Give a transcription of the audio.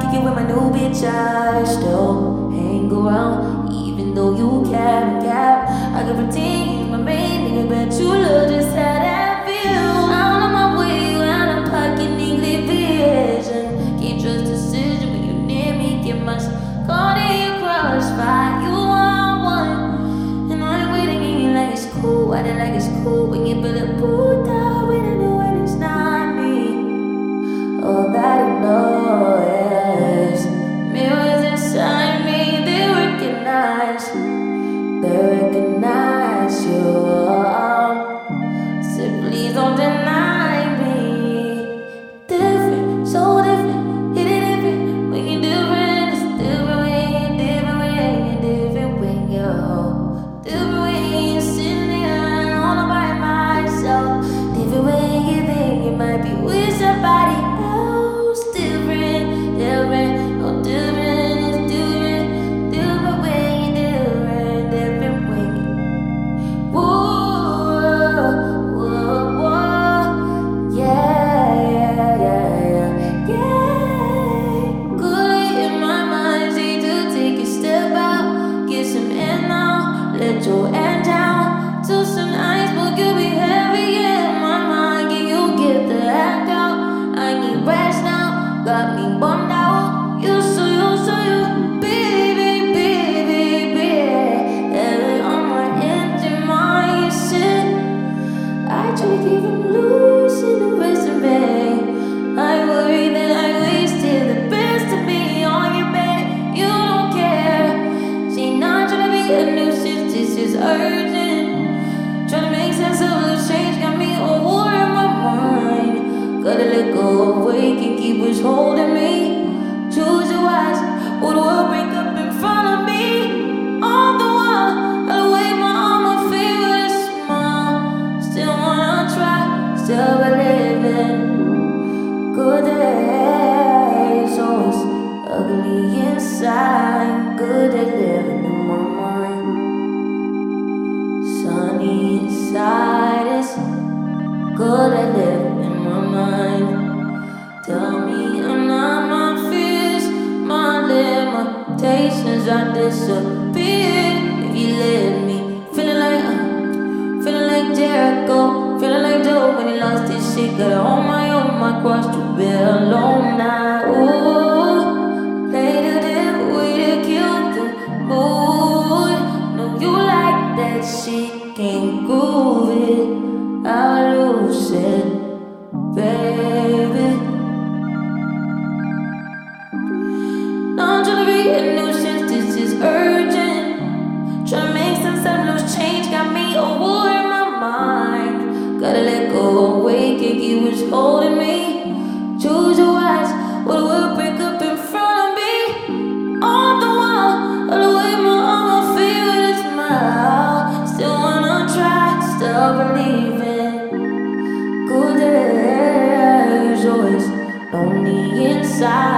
Kick you with my new bitch, I still hang around. Even though you cap, cap, I can pretend you my main nigga, but you love just how that feel. Out of my way, out of pocket, neglect vision. Can't trust decision when you near me, get my. Now, let inside good at living in my mind. Tell me I'm not my fears, my limitations are disappear if you let me. Feeling like uh, feeling like Jericho, feeling like Job when he lost his shit. Got on my own, my cross to bear alone now. I lose it, baby. Be a nuisance, this is urgent. Make got me a war in my mind. Gotta let go, holding me. Choose your eyes, what will side.